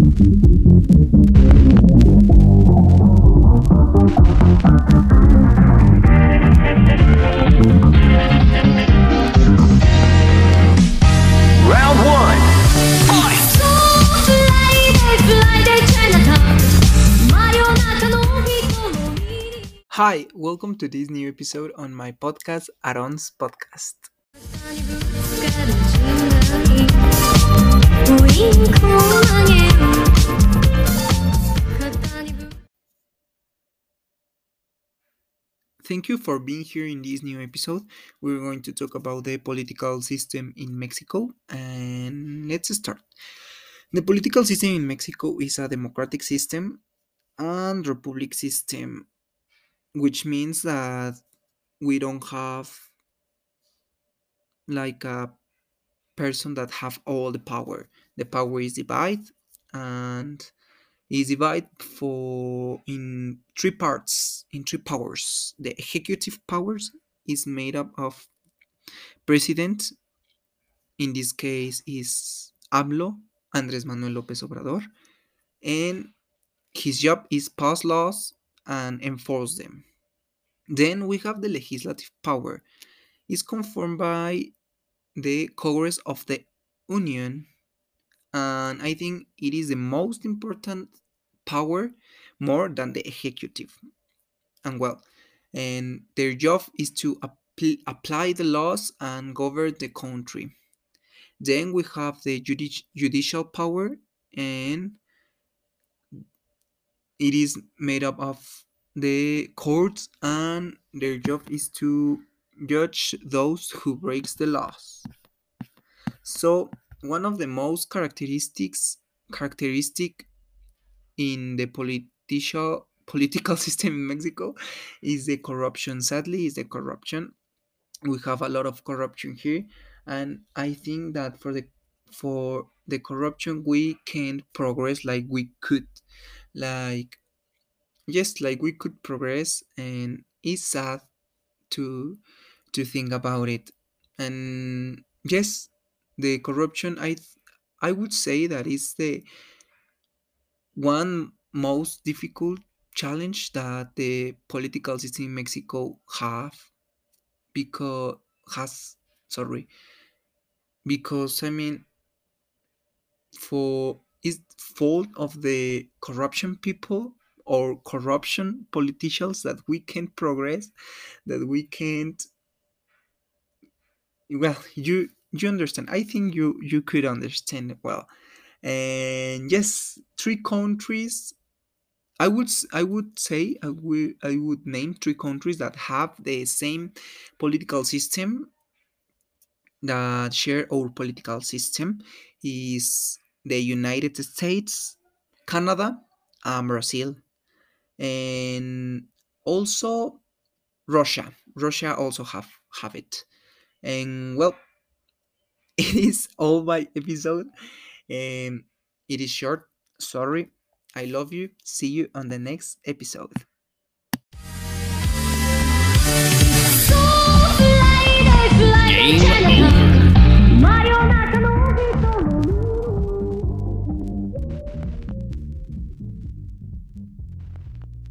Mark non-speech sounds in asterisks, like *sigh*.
Round one. Hi, welcome to this new episode on my podcast, Aaron's Podcast. Thank you for being here in this new episode. We're going to talk about the political system in Mexico and let's start. The political system in Mexico is a democratic system and republic system, which means that we don't have like a person that have all the power. The power is divided and is divided for in three parts in three powers. The executive powers is made up of president in this case is AMLO Andres Manuel Lopez Obrador and his job is pass laws and enforce them. Then we have the legislative power. Is confirmed by the Congress of the Union and I think it is the most important power more than the executive. And well, and their job is to appl- apply the laws and govern the country. Then we have the judici- judicial power, and it is made up of the courts, and their job is to judge those who breaks the laws. So one of the most characteristics characteristic in the political political *laughs* system in Mexico is the corruption. Sadly, is the corruption. We have a lot of corruption here, and I think that for the for the corruption we can't progress like we could, like yes, like we could progress, and it's sad to to think about it. And yes, the corruption I I would say that is the one most difficult challenge that the political system in Mexico have because has sorry because I mean for is fault of the corruption people or corruption politicians that we can't progress that we can't well you you understand. I think you you could understand well and yes three countries i would i would say i would i would name three countries that have the same political system that share our political system is the united states canada and brazil. And also russia. Russia also have have it. And well *laughs* it is all my episode um, it is short. Sorry. I love you. See you on the next episode.